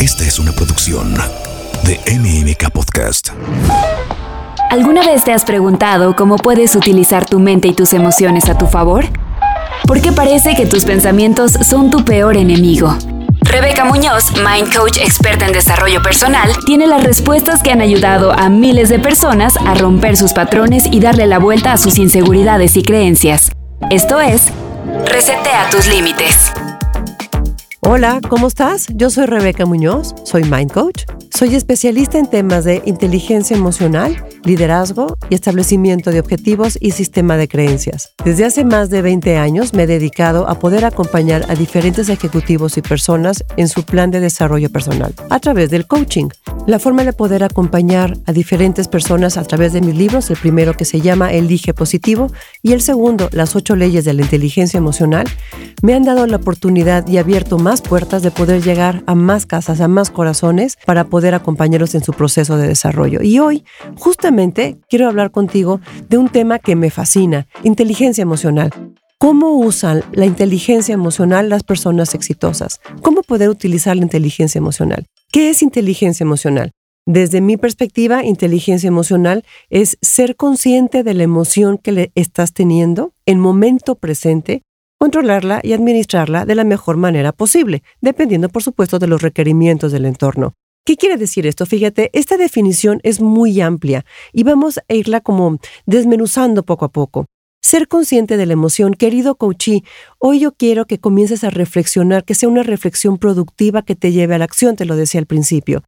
Esta es una producción de MMK Podcast. ¿Alguna vez te has preguntado cómo puedes utilizar tu mente y tus emociones a tu favor? Porque parece que tus pensamientos son tu peor enemigo. Rebeca Muñoz, Mind Coach experta en desarrollo personal, tiene las respuestas que han ayudado a miles de personas a romper sus patrones y darle la vuelta a sus inseguridades y creencias. Esto es, Resetea tus límites. Hola, ¿cómo estás? Yo soy Rebeca Muñoz, soy Mind Coach, soy especialista en temas de inteligencia emocional, liderazgo y establecimiento de objetivos y sistema de creencias. Desde hace más de 20 años me he dedicado a poder acompañar a diferentes ejecutivos y personas en su plan de desarrollo personal a través del coaching. La forma de poder acompañar a diferentes personas a través de mis libros, el primero que se llama Elige Positivo y el segundo, Las ocho leyes de la inteligencia emocional, me han dado la oportunidad y abierto más puertas de poder llegar a más casas, a más corazones para poder acompañarlos en su proceso de desarrollo. Y hoy, justamente, quiero hablar contigo de un tema que me fascina, inteligencia emocional. ¿Cómo usan la inteligencia emocional las personas exitosas? ¿Cómo poder utilizar la inteligencia emocional? ¿Qué es inteligencia emocional? Desde mi perspectiva, inteligencia emocional es ser consciente de la emoción que le estás teniendo en momento presente controlarla y administrarla de la mejor manera posible, dependiendo por supuesto de los requerimientos del entorno. ¿Qué quiere decir esto? Fíjate, esta definición es muy amplia y vamos a irla como desmenuzando poco a poco. Ser consciente de la emoción, querido coachí, hoy yo quiero que comiences a reflexionar, que sea una reflexión productiva que te lleve a la acción, te lo decía al principio.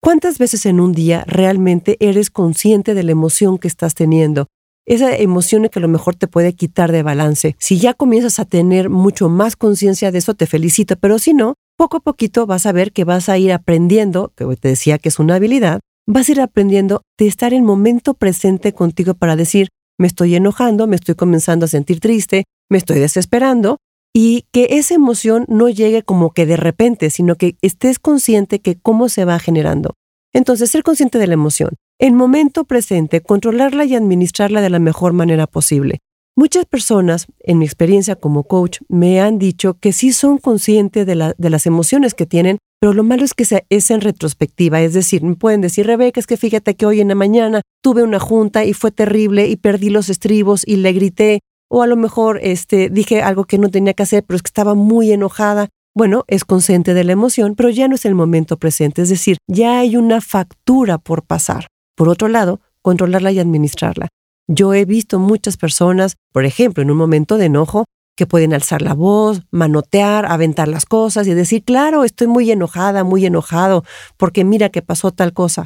¿Cuántas veces en un día realmente eres consciente de la emoción que estás teniendo? esa emoción que a lo mejor te puede quitar de balance. Si ya comienzas a tener mucho más conciencia de eso, te felicito, pero si no, poco a poquito vas a ver que vas a ir aprendiendo, que te decía que es una habilidad, vas a ir aprendiendo de estar en momento presente contigo para decir, me estoy enojando, me estoy comenzando a sentir triste, me estoy desesperando, y que esa emoción no llegue como que de repente, sino que estés consciente que cómo se va generando. Entonces, ser consciente de la emoción. En momento presente, controlarla y administrarla de la mejor manera posible. Muchas personas, en mi experiencia como coach, me han dicho que sí son conscientes de, las emociones que tienen, pero lo malo es que es en retrospectiva. Es decir, me pueden decir, Rebeca, es que fíjate que hoy en la mañana tuve una junta y fue terrible y perdí los estribos y le grité. O a lo mejor este, dije algo que no tenía que hacer, pero es que estaba muy enojada. Bueno, es consciente de la emoción, pero ya no es el momento presente. Es decir, ya hay una factura por pasar. Por otro lado, controlarla y administrarla. Yo he visto muchas personas, por ejemplo, en un momento de enojo, que pueden alzar la voz, manotear, aventar las cosas y decir, claro, estoy muy enojada, muy enojado, porque mira que pasó tal cosa.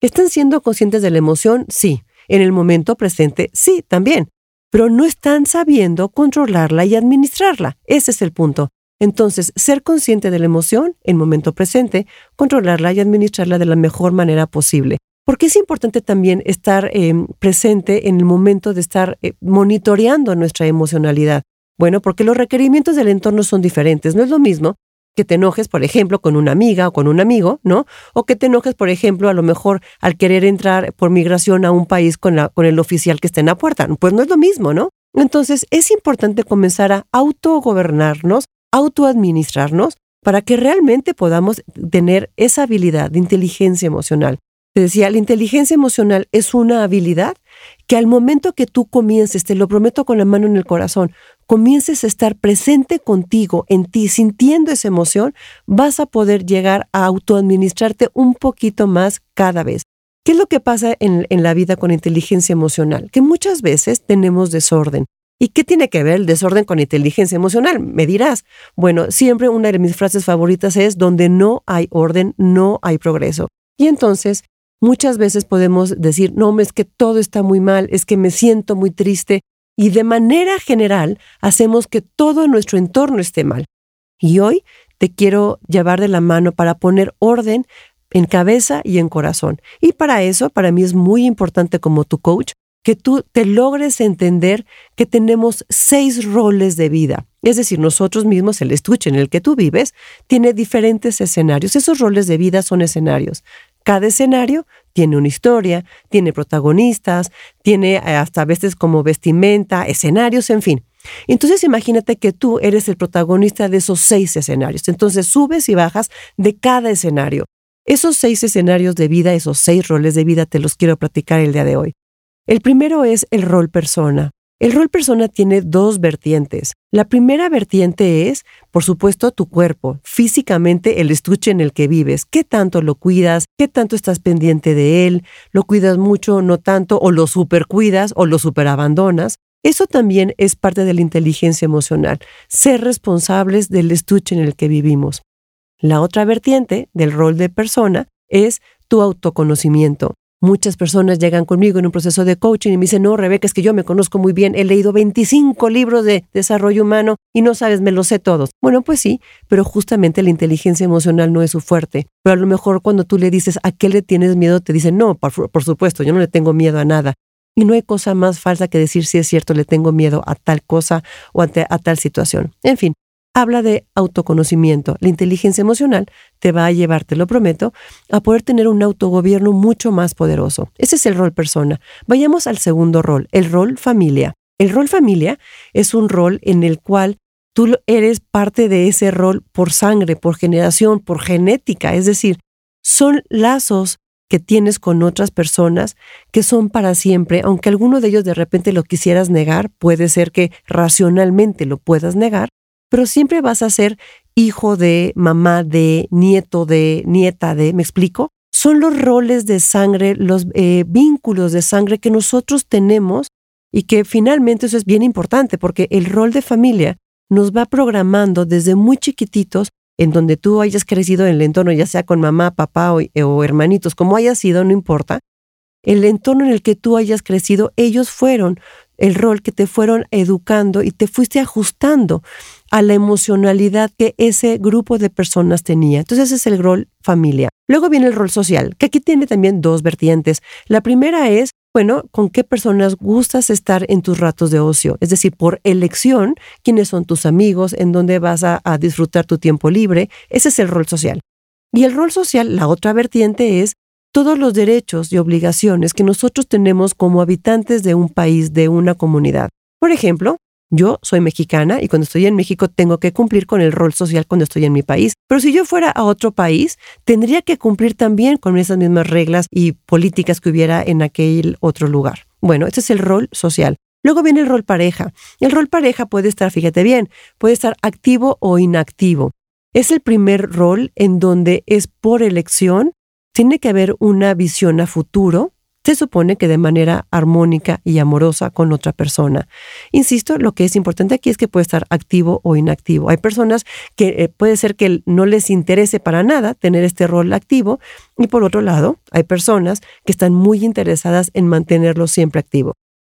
¿Están siendo conscientes de la emoción? Sí. En el momento presente, sí, también. Pero no están sabiendo controlarla y administrarla. Ese es el punto. Entonces, ser consciente de la emoción en momento presente, controlarla y administrarla de la mejor manera posible. Porque es importante también estar em, presente en el momento de estar eh, monitoreando nuestra emocionalidad. Bueno, porque los requerimientos del entorno son diferentes. No es lo mismo que te enojes, por ejemplo, con una amiga o con un amigo, ¿no? O que te enojes, por ejemplo, a lo mejor al querer entrar por migración a un país con, con el oficial que está en la puerta. Pues no es lo mismo, ¿no? Entonces es importante comenzar a autogobernarnos, autoadministrarnos, para que realmente podamos tener esa habilidad de inteligencia emocional. Te decía, la inteligencia emocional es una habilidad que al momento que tú comiences, te lo prometo con la mano en el corazón, comiences a estar presente contigo, en ti, sintiendo esa emoción, vas a poder llegar a autoadministrarte un poquito más cada vez. ¿Qué es lo que pasa en, en la vida con inteligencia emocional? Que muchas veces tenemos desorden. ¿Y qué tiene que ver el desorden con inteligencia emocional? Me dirás. Bueno, siempre una de mis frases favoritas es, donde no hay orden, no hay progreso. Y entonces Muchas veces podemos decir, no, es que todo está muy mal, es que me siento muy triste, y de manera general hacemos que todo nuestro entorno esté mal. Y hoy te quiero llevar de la mano para poner orden en cabeza y en corazón. Y para eso, para mí es muy importante como tu coach, que tú te logres entender que tenemos seis roles de vida. Es decir, nosotros mismos, el estuche en el que tú vives, tiene diferentes escenarios. Esos roles de vida son escenarios. Cada escenario tiene una historia, tiene protagonistas, tiene eh, hasta veces como vestimenta, escenarios, en fin. Entonces imagínate que tú eres el protagonista de esos seis escenarios. Entonces subes y bajas de cada escenario. Esos seis escenarios de vida, esos seis roles de vida, te los quiero platicar el día de hoy. El primero es el rol persona. El rol persona tiene dos vertientes. La primera vertiente es, por supuesto, tu cuerpo, físicamente el estuche en el que vives. ¿Qué tanto lo cuidas? ¿Qué tanto estás pendiente de él? ¿Lo cuidas mucho, no tanto? ¿O lo supercuidas o lo superabandonas? Eso también es parte de la inteligencia emocional, ser responsables del estuche en el que vivimos. La otra vertiente del rol de persona es tu autoconocimiento. Muchas personas llegan conmigo en un proceso de coaching y me dicen, no, Rebeca, es que yo me conozco muy bien, he leído 25 libros de desarrollo humano y no sabes, me los sé todos. Bueno, pues sí, pero justamente la inteligencia emocional no es su fuerte. Pero a lo mejor cuando tú le dices, ¿a qué le tienes miedo? Te dicen, no, por, supuesto, yo no le tengo miedo a nada. Y no hay cosa más falsa que decir si es cierto, le tengo miedo a tal cosa o a tal situación. En fin, habla de autoconocimiento. La inteligencia emocional te va a llevar, te lo prometo, a poder tener un autogobierno mucho más poderoso. Ese es el rol persona. Vayamos al segundo rol, el rol familia. El rol familia es un rol en el cual tú eres parte de ese rol por sangre, por generación, por genética, es decir, son lazos que tienes con otras personas que son para siempre, aunque alguno de ellos de repente lo quisieras negar, puede ser que racionalmente lo puedas negar, pero siempre vas a ser hijo de, mamá de, nieto de, nieta de, ¿me explico? Son los roles de sangre, los eh, vínculos de sangre que nosotros tenemos y que finalmente eso es bien importante porque el rol de familia nos va programando desde muy chiquititos en donde tú hayas crecido en el entorno, ya sea con mamá, papá o, o hermanitos, como haya sido, no importa, el entorno en el que tú hayas crecido, ellos fueron el rol que te fueron educando y te fuiste ajustando a la emocionalidad que ese grupo de personas tenía. Entonces ese es el rol familia. Luego viene el rol social, que aquí tiene también dos vertientes. La primera es, bueno, con qué personas gustas estar en tus ratos de ocio, es decir, por elección, quiénes son tus amigos, en dónde vas a, a disfrutar tu tiempo libre. Ese es el rol social. Y el rol social, la otra vertiente es todos los derechos y obligaciones que nosotros tenemos como habitantes de un país, de una comunidad. Por ejemplo, yo soy mexicana y cuando estoy en México tengo que cumplir con el rol social cuando estoy en mi país. Pero si yo fuera a otro país, tendría que cumplir también con esas mismas reglas y políticas que hubiera en aquel otro lugar. Bueno, ese es el rol social. Luego viene el rol pareja. El rol pareja puede estar, fíjate bien, puede estar activo o inactivo. Es el primer rol en donde es por elección tiene que haber una visión a futuro, se supone que de manera armónica y amorosa con otra persona. Insisto, lo que es importante aquí es que puede estar activo o inactivo. Hay personas que eh, puede ser que no les interese para nada tener este rol activo y por otro lado, hay personas que están muy interesadas en mantenerlo siempre activo.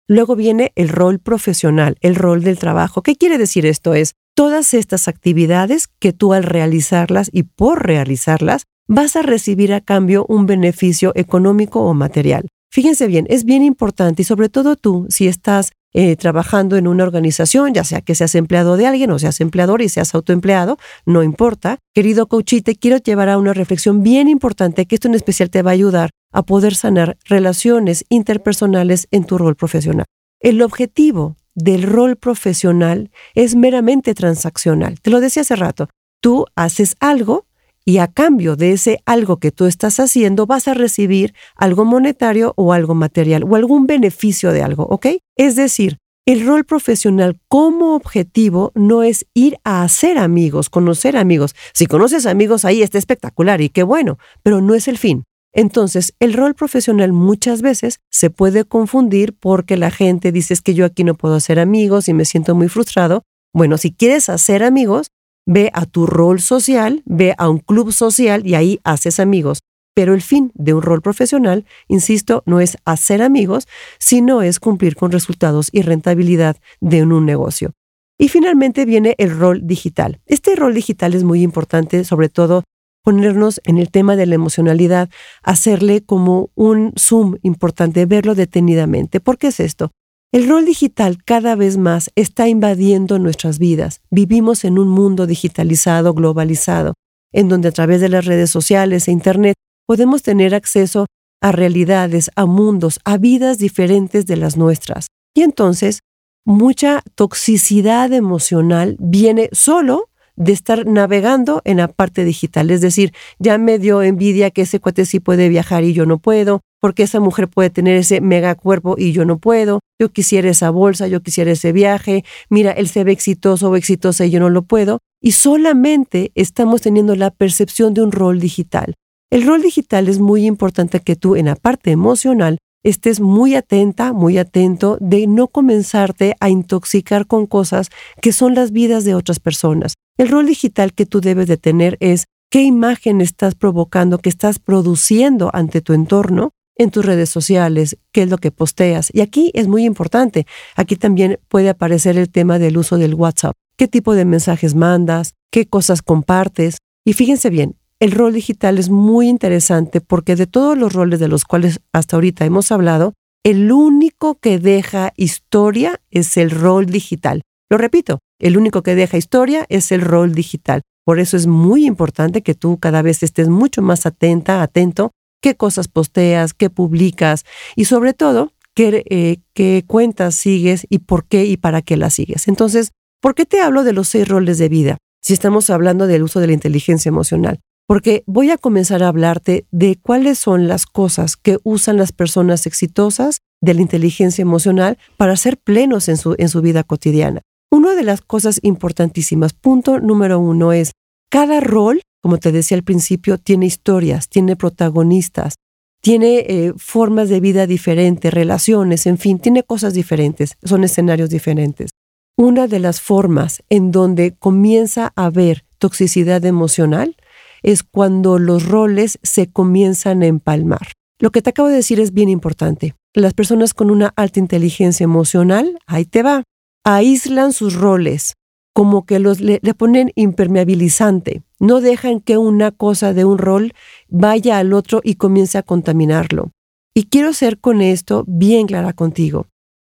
Luego viene el rol profesional, el rol del trabajo. ¿Qué quiere decir esto? Es todas estas actividades que tú al realizarlas y por realizarlas vas a recibir a cambio un beneficio económico o material. Fíjense bien, es bien importante y sobre todo tú, si estás eh, trabajando en una organización, ya sea que seas empleado de alguien o seas empleador y seas autoempleado, no importa. Querido coach, te quiero llevar a una reflexión bien importante que esto en especial te va a ayudar a poder sanar relaciones interpersonales en tu rol profesional. El objetivo del rol profesional es meramente transaccional. Te lo decía hace rato. Tú haces algo y a cambio de ese algo que tú estás haciendo vas a recibir algo monetario o algo material o algún beneficio de algo, ¿ok? Es decir, el rol profesional como objetivo no es ir a hacer amigos, conocer amigos. Si conoces amigos ahí está espectacular y qué bueno, pero no es el fin. Entonces, el rol profesional muchas veces se puede confundir porque la gente dice que yo aquí no puedo hacer amigos y me siento muy frustrado. Bueno, si quieres hacer amigos, ve a tu rol social, ve a un club social y ahí haces amigos. Pero el fin de un rol profesional, insisto, no es hacer amigos, sino es cumplir con resultados y rentabilidad de un negocio. Y finalmente viene el rol digital. Este rol digital es muy importante, sobre todo ponernos en el tema de la emocionalidad, hacerle como un zoom importante, verlo detenidamente. ¿Por qué es esto? El rol digital cada vez más está invadiendo nuestras vidas. Vivimos en un mundo digitalizado, globalizado, en donde a través de las redes sociales e Internet podemos tener acceso a realidades, a mundos, a vidas diferentes de las nuestras. Y entonces, mucha toxicidad emocional viene solo de estar navegando en la parte digital. Es decir, ya me dio envidia que ese cuate sí puede viajar y yo no puedo, porque esa mujer puede tener ese mega cuerpo y yo no puedo. Yo quisiera esa bolsa, yo quisiera ese viaje. Mira, él se ve exitoso o exitosa y yo no lo puedo. Y solamente estamos teniendo la percepción de un rol digital. El rol digital es muy importante que tú en la parte emocional estés muy atenta, muy atento de no comenzarte a intoxicar con cosas que son las vidas de otras personas. El rol digital que tú debes de tener es qué imagen estás provocando, qué estás produciendo ante tu entorno en tus redes sociales, qué es lo que posteas. Y aquí es muy importante. Aquí también puede aparecer el tema del uso del WhatsApp. ¿Qué tipo de mensajes mandas? ¿Qué cosas compartes? Y fíjense bien, el rol digital es muy interesante porque de todos los roles de los cuales hasta ahorita hemos hablado, el único que deja historia es el rol digital. Lo repito, el único que deja historia es el rol digital. Por eso es muy importante que tú cada vez estés mucho más atenta, atento, qué cosas posteas, qué publicas y sobre todo qué, eh, qué cuentas sigues y por qué y para qué las sigues. Entonces, ¿por qué te hablo de los seis roles de vida? Si estamos hablando del uso de la inteligencia emocional porque voy a comenzar a hablarte de cuáles son las cosas que usan las personas exitosas de la inteligencia emocional para ser plenos en su, en su vida cotidiana. Una de las cosas importantísimas, punto número uno, es cada rol, como te decía al principio, tiene historias, tiene protagonistas, tiene eh, formas de vida diferentes, relaciones, en fin, tiene cosas diferentes, son escenarios diferentes. Una de las formas en donde comienza a haber toxicidad emocional es cuando los roles se comienzan a empalmar. Lo que te acabo de decir es bien importante. Las personas con una alta inteligencia emocional, ahí te va, aíslan sus roles, como que los le, ponen impermeabilizante. No dejan que una cosa de un rol vaya al otro y comience a contaminarlo. Y quiero ser con esto bien clara contigo.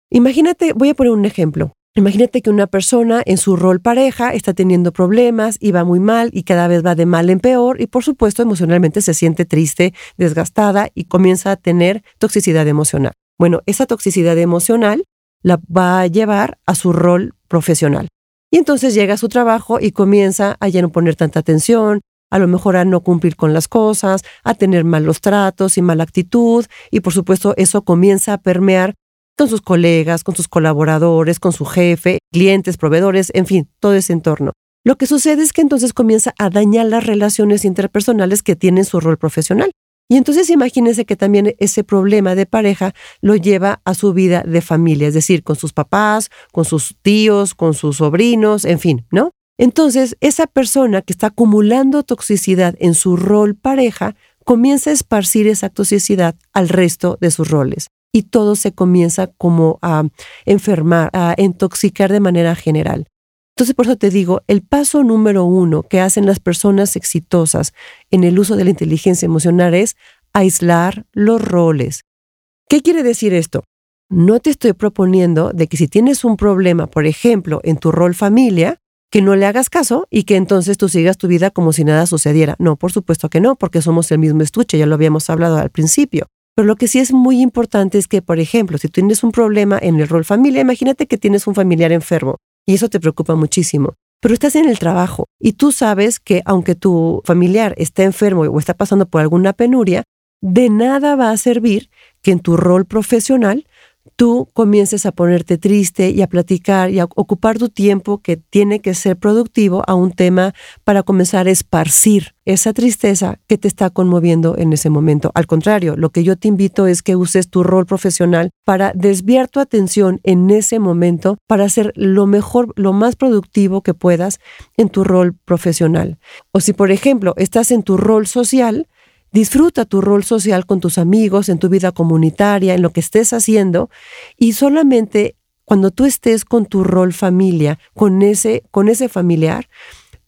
Imagínate, voy a poner un ejemplo. Imagínate que una persona en su rol pareja está teniendo problemas y va muy mal y cada vez va de mal en peor y por supuesto emocionalmente se siente triste, desgastada y comienza a tener toxicidad emocional. Bueno, esa toxicidad emocional la va a llevar a su rol profesional. Y entonces llega a su trabajo y comienza a ya no poner tanta atención, a lo mejor a no cumplir con las cosas, a tener malos tratos y mala actitud, y por supuesto eso comienza a permear con sus colegas, con sus colaboradores, con su jefe, clientes, proveedores, en fin, todo ese entorno. Lo que sucede es que entonces comienza a dañar las relaciones interpersonales que tienen su rol profesional. Y entonces imagínense que también ese problema de pareja lo lleva a su vida de familia, es decir, con sus papás, con sus tíos, con sus sobrinos, en fin, ¿no? Entonces, esa persona que está acumulando toxicidad en su rol pareja comienza a esparcir esa toxicidad al resto de sus roles y todo se comienza como a enfermar, a intoxicar de manera general. Entonces, por eso te digo, el paso número uno que hacen las personas exitosas en el uso de la inteligencia emocional es aislar los roles. ¿Qué quiere decir esto? No te estoy proponiendo de que si tienes un problema, por ejemplo, en tu rol familia, que no le hagas caso y que entonces tú sigas tu vida como si nada sucediera. No, por supuesto que no, porque somos el mismo estuche, ya lo habíamos hablado al principio. Pero lo que sí es muy importante es que, por ejemplo, si tienes un problema en el rol familia, imagínate que tienes un familiar enfermo y eso te preocupa muchísimo. Pero estás en el trabajo y tú sabes que aunque tu familiar esté enfermo o está pasando por alguna penuria, de nada va a servir que en tu rol profesional tú comiences a ponerte triste y a platicar y a ocupar tu tiempo que tiene que ser productivo a un tema para comenzar a esparcir esa tristeza que te está conmoviendo en ese momento. Al contrario, lo que yo te invito es que uses tu rol profesional para desviar tu atención en ese momento para ser lo mejor, lo más productivo que puedas en tu rol profesional. O si, por ejemplo, estás en tu rol social, Disfruta tu rol social con tus amigos, en tu vida comunitaria, en lo que estés haciendo y solamente cuando tú estés con tu rol familia, con ese, con ese familiar,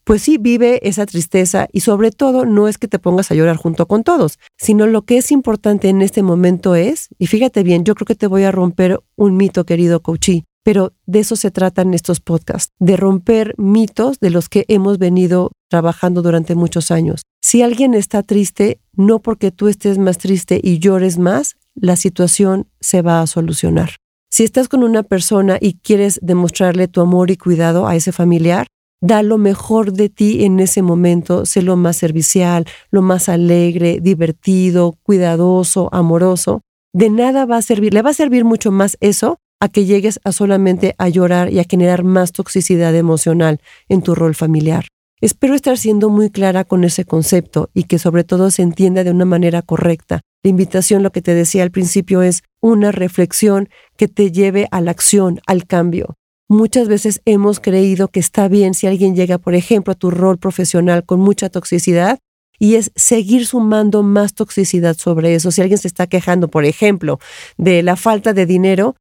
pues sí vive esa tristeza y sobre todo no es que te pongas a llorar junto con todos, sino lo que es importante en este momento es, y fíjate bien, yo creo que te voy a romper un mito, querido Coachí, pero de eso se tratan estos podcasts, de romper mitos de los que hemos venido trabajando durante muchos años. Si alguien está triste, no porque tú estés más triste y llores más, la situación se va a solucionar. Si estás con una persona y quieres demostrarle tu amor y cuidado a ese familiar, da lo mejor de ti en ese momento, sé lo más servicial, lo más alegre, divertido, cuidadoso, amoroso. De nada va a servir, le va a servir mucho más eso a que llegues a solamente a llorar y a generar más toxicidad emocional en tu rol familiar. Espero estar siendo muy clara con ese concepto y que sobre todo se entienda de una manera correcta. La invitación, lo que te decía al principio, es una reflexión que te lleve a la acción, al cambio. Muchas veces hemos creído que está bien si alguien llega, por ejemplo, a tu rol profesional con mucha toxicidad y es seguir sumando más toxicidad sobre eso. Si alguien se está quejando, por ejemplo, de la falta de dinero,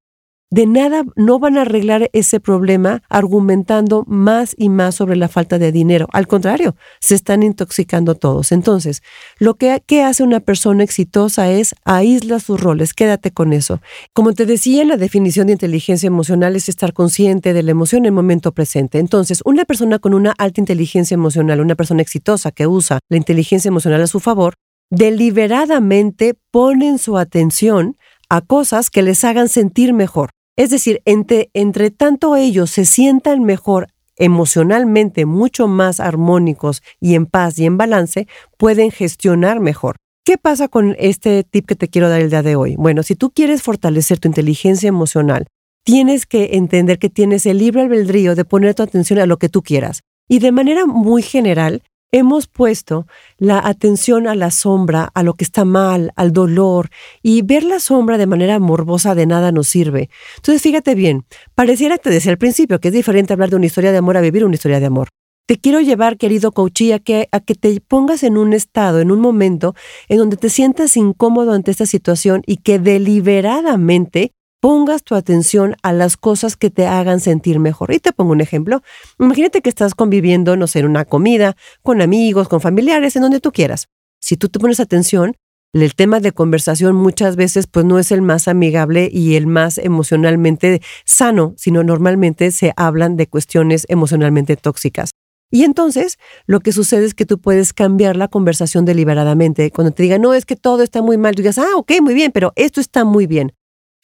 de nada no van a arreglar ese problema argumentando más y más sobre la falta de dinero. Al contrario, se están intoxicando todos. Entonces, lo que, hace una persona exitosa es aísla sus roles, quédate con eso. Como te decía, la definición de inteligencia emocional es estar consciente de la emoción en el momento presente. Entonces, una persona con una alta inteligencia emocional, una persona exitosa que usa la inteligencia emocional a su favor, deliberadamente ponen su atención a cosas que les hagan sentir mejor. Es decir, entre, entre tanto ellos se sientan mejor emocionalmente, mucho más armónicos y en paz y en balance, pueden gestionar mejor. ¿Qué pasa con este tip que te quiero dar el día de hoy? Bueno, si tú quieres fortalecer tu inteligencia emocional, tienes que entender que tienes el libre albedrío de poner tu atención a lo que tú quieras. Y de manera muy general, hemos puesto la atención a la sombra, a lo que está mal, al dolor, y ver la sombra de manera morbosa de nada nos sirve. Entonces, fíjate bien, pareciera que te decía al principio que es diferente hablar de una historia de amor a vivir una historia de amor. Te quiero llevar, querido coachí, a que, a que te pongas en un estado, en un momento en donde te sientas incómodo ante esta situación y que deliberadamente pongas tu atención a las cosas que te hagan sentir mejor. Y te pongo un ejemplo. Imagínate que estás conviviendo, no sé, en una comida, con amigos, con familiares, en donde tú quieras. Si tú te pones atención, el tema de conversación muchas veces pues no es el más amigable y el más emocionalmente sano, sino normalmente se hablan de cuestiones emocionalmente tóxicas. Y entonces lo que sucede es que tú puedes cambiar la conversación deliberadamente. Cuando te digan, no, es que todo está muy mal, tú digas, ah, ok, muy bien, pero esto está muy bien.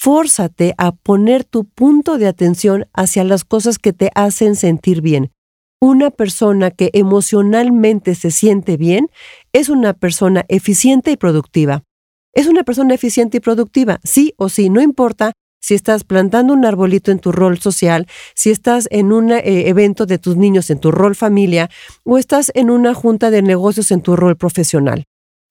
Fórzate a poner tu punto de atención hacia las cosas que te hacen sentir bien. Una persona que emocionalmente se siente bien es una persona eficiente y productiva. Es una persona eficiente y productiva, sí o sí, no importa si estás plantando un arbolito en tu rol social, si estás en un eh, evento de tus niños en tu rol familia o estás en una junta de negocios en tu rol profesional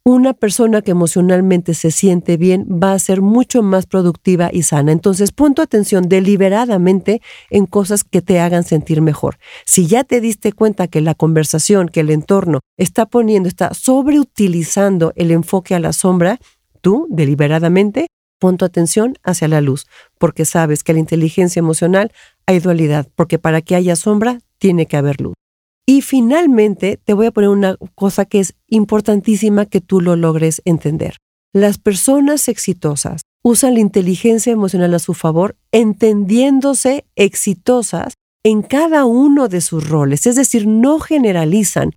una persona que emocionalmente se siente bien va a ser mucho más productiva y sana. Entonces, pon tu atención deliberadamente en cosas que te hagan sentir mejor. Si ya te diste cuenta que la conversación, que el entorno está poniendo, está sobreutilizando el enfoque a la sombra, tú deliberadamente pon tu atención hacia la luz, porque sabes que la inteligencia emocional hay dualidad, porque para que haya sombra tiene que haber luz. Y finalmente, te voy a poner una cosa que es importantísima que tú lo logres entender. Las personas exitosas usan la inteligencia emocional a su favor, entendiéndose exitosas en cada uno de sus roles, es decir, no generalizan.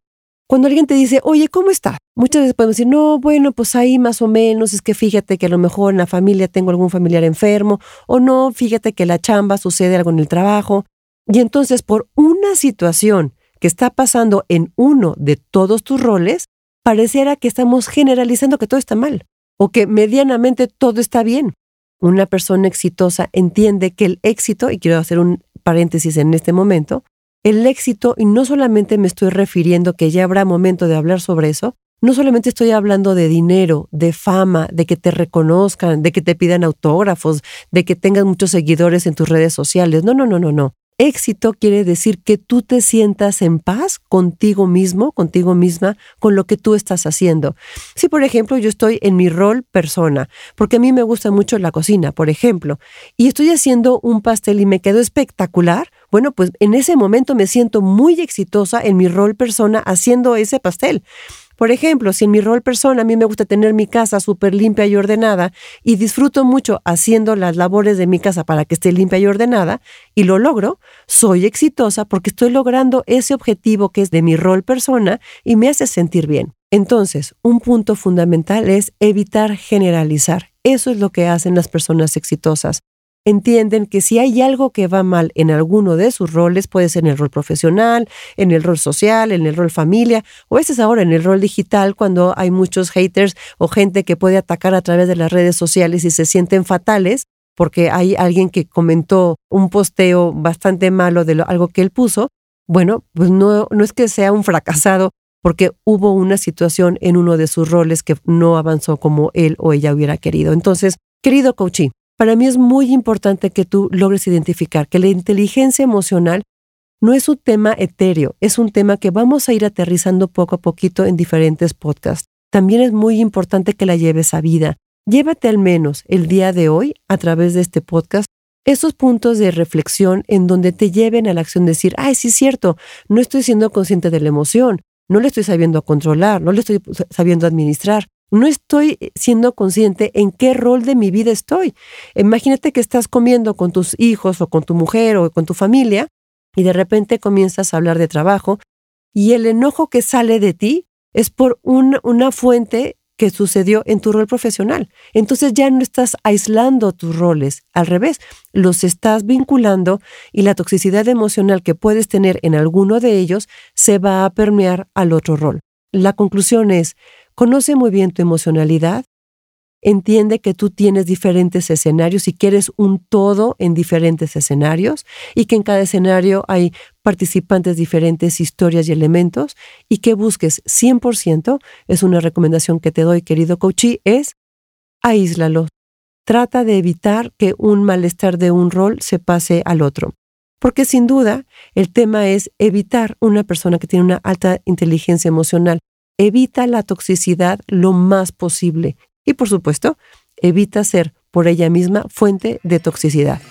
Cuando alguien te dice, oye, ¿cómo está? Muchas veces podemos decir, no, bueno, pues ahí más o menos, es que fíjate que a lo mejor en la familia tengo algún familiar enfermo, o no, fíjate que la chamba sucede algo en el trabajo. Y entonces, por una situación que está pasando en uno de todos tus roles, pareciera que estamos generalizando que todo está mal o que medianamente todo está bien. Una persona exitosa entiende que el éxito, y quiero hacer un paréntesis en este momento, el éxito, y no solamente me estoy refiriendo que ya habrá momento de hablar sobre eso, no solamente estoy hablando de dinero, de fama, de que te reconozcan, de que te pidan autógrafos, de que tengas muchos seguidores en tus redes sociales. No, no, no, no, no. Éxito quiere decir que tú te sientas en paz contigo mismo, contigo misma, con lo que tú estás haciendo. Si, por ejemplo, yo estoy en mi rol persona, porque a mí me gusta mucho la cocina, por ejemplo, y estoy haciendo un pastel y me quedó espectacular, bueno, pues en ese momento me siento muy exitosa en mi rol persona haciendo ese pastel. Por ejemplo, si en mi rol persona a mí me gusta tener mi casa súper limpia y ordenada y disfruto mucho haciendo las labores de mi casa para que esté limpia y ordenada y lo logro, soy exitosa porque estoy logrando ese objetivo que es de mi rol persona y me hace sentir bien. Entonces, un punto fundamental es evitar generalizar. Eso es lo que hacen las personas exitosas. Entienden que si hay algo que va mal en alguno de sus roles, puede ser en el rol profesional, en el rol social, en el rol familia, o a veces ahora en el rol digital, cuando hay muchos haters o gente que puede atacar a través de las redes sociales y se sienten fatales, porque hay alguien que comentó un posteo bastante malo de algo que él puso, bueno, pues no, no es que sea un fracasado porque hubo una situación en uno de sus roles que no avanzó como él o ella hubiera querido. Entonces, querido coachí, para mí es muy importante que tú logres identificar que la inteligencia emocional no es un tema etéreo, es un tema que vamos a ir aterrizando poco a poquito en diferentes podcasts. También es muy importante que la lleves a vida. Llévate al menos el día de hoy, a través de este podcast, esos puntos de reflexión en donde te lleven a la acción de decir, ay, sí es cierto, no estoy siendo consciente de la emoción, no le estoy sabiendo controlar, no le estoy sabiendo administrar, no estoy siendo consciente en qué rol de mi vida estoy. Imagínate que estás comiendo con tus hijos o con tu mujer o con tu familia y de repente comienzas a hablar de trabajo y el enojo que sale de ti es por una fuente que sucedió en tu rol profesional. Entonces ya no estás aislando tus roles, al revés, los estás vinculando y la toxicidad emocional que puedes tener en alguno de ellos se va a permear al otro rol. La conclusión es, conoce muy bien tu emocionalidad, entiende que tú tienes diferentes escenarios y que eres un todo en diferentes escenarios y que en cada escenario hay participantes diferentes, historias y elementos y que busques 100%, es una recomendación que te doy, querido coachí, es aíslalo. Trata de evitar que un malestar de un rol se pase al otro. Porque sin duda el tema es evitar una persona que tiene una alta inteligencia emocional. Evita la toxicidad lo más posible y por supuesto, evita ser por ella misma fuente de toxicidad.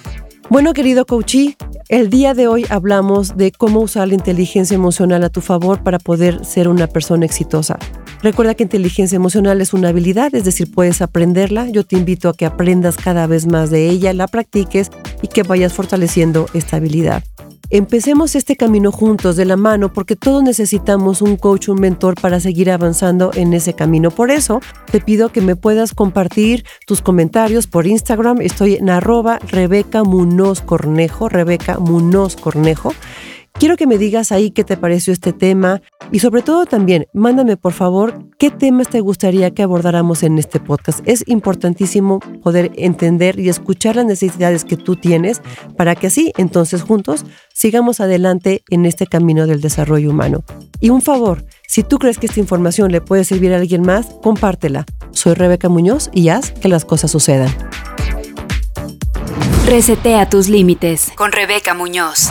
Bueno, querido coachí, el día de hoy hablamos de cómo usar la inteligencia emocional a tu favor para poder ser una persona exitosa. Recuerda que inteligencia emocional es una habilidad, es decir, puedes aprenderla. Yo te invito a que aprendas cada vez más de ella, la practiques y que vayas fortaleciendo esta habilidad. Empecemos este camino juntos de la mano porque todos necesitamos un coach, un mentor para seguir avanzando en ese camino. Por eso te pido que me puedas compartir tus comentarios por Instagram. Estoy en arroba Rebeca Munoz Cornejo, Rebeca Munoz Cornejo. Quiero que me digas ahí qué te pareció este tema y sobre todo también mándame por favor qué temas te gustaría que abordáramos en este podcast. Es importantísimo poder entender y escuchar las necesidades que tú tienes para que así entonces juntos sigamos adelante en este camino del desarrollo humano. Y un favor, si tú crees que esta información le puede servir a alguien más, compártela. Soy Rebeca Muñoz y haz que las cosas sucedan. Resetea tus límites con Rebeca Muñoz.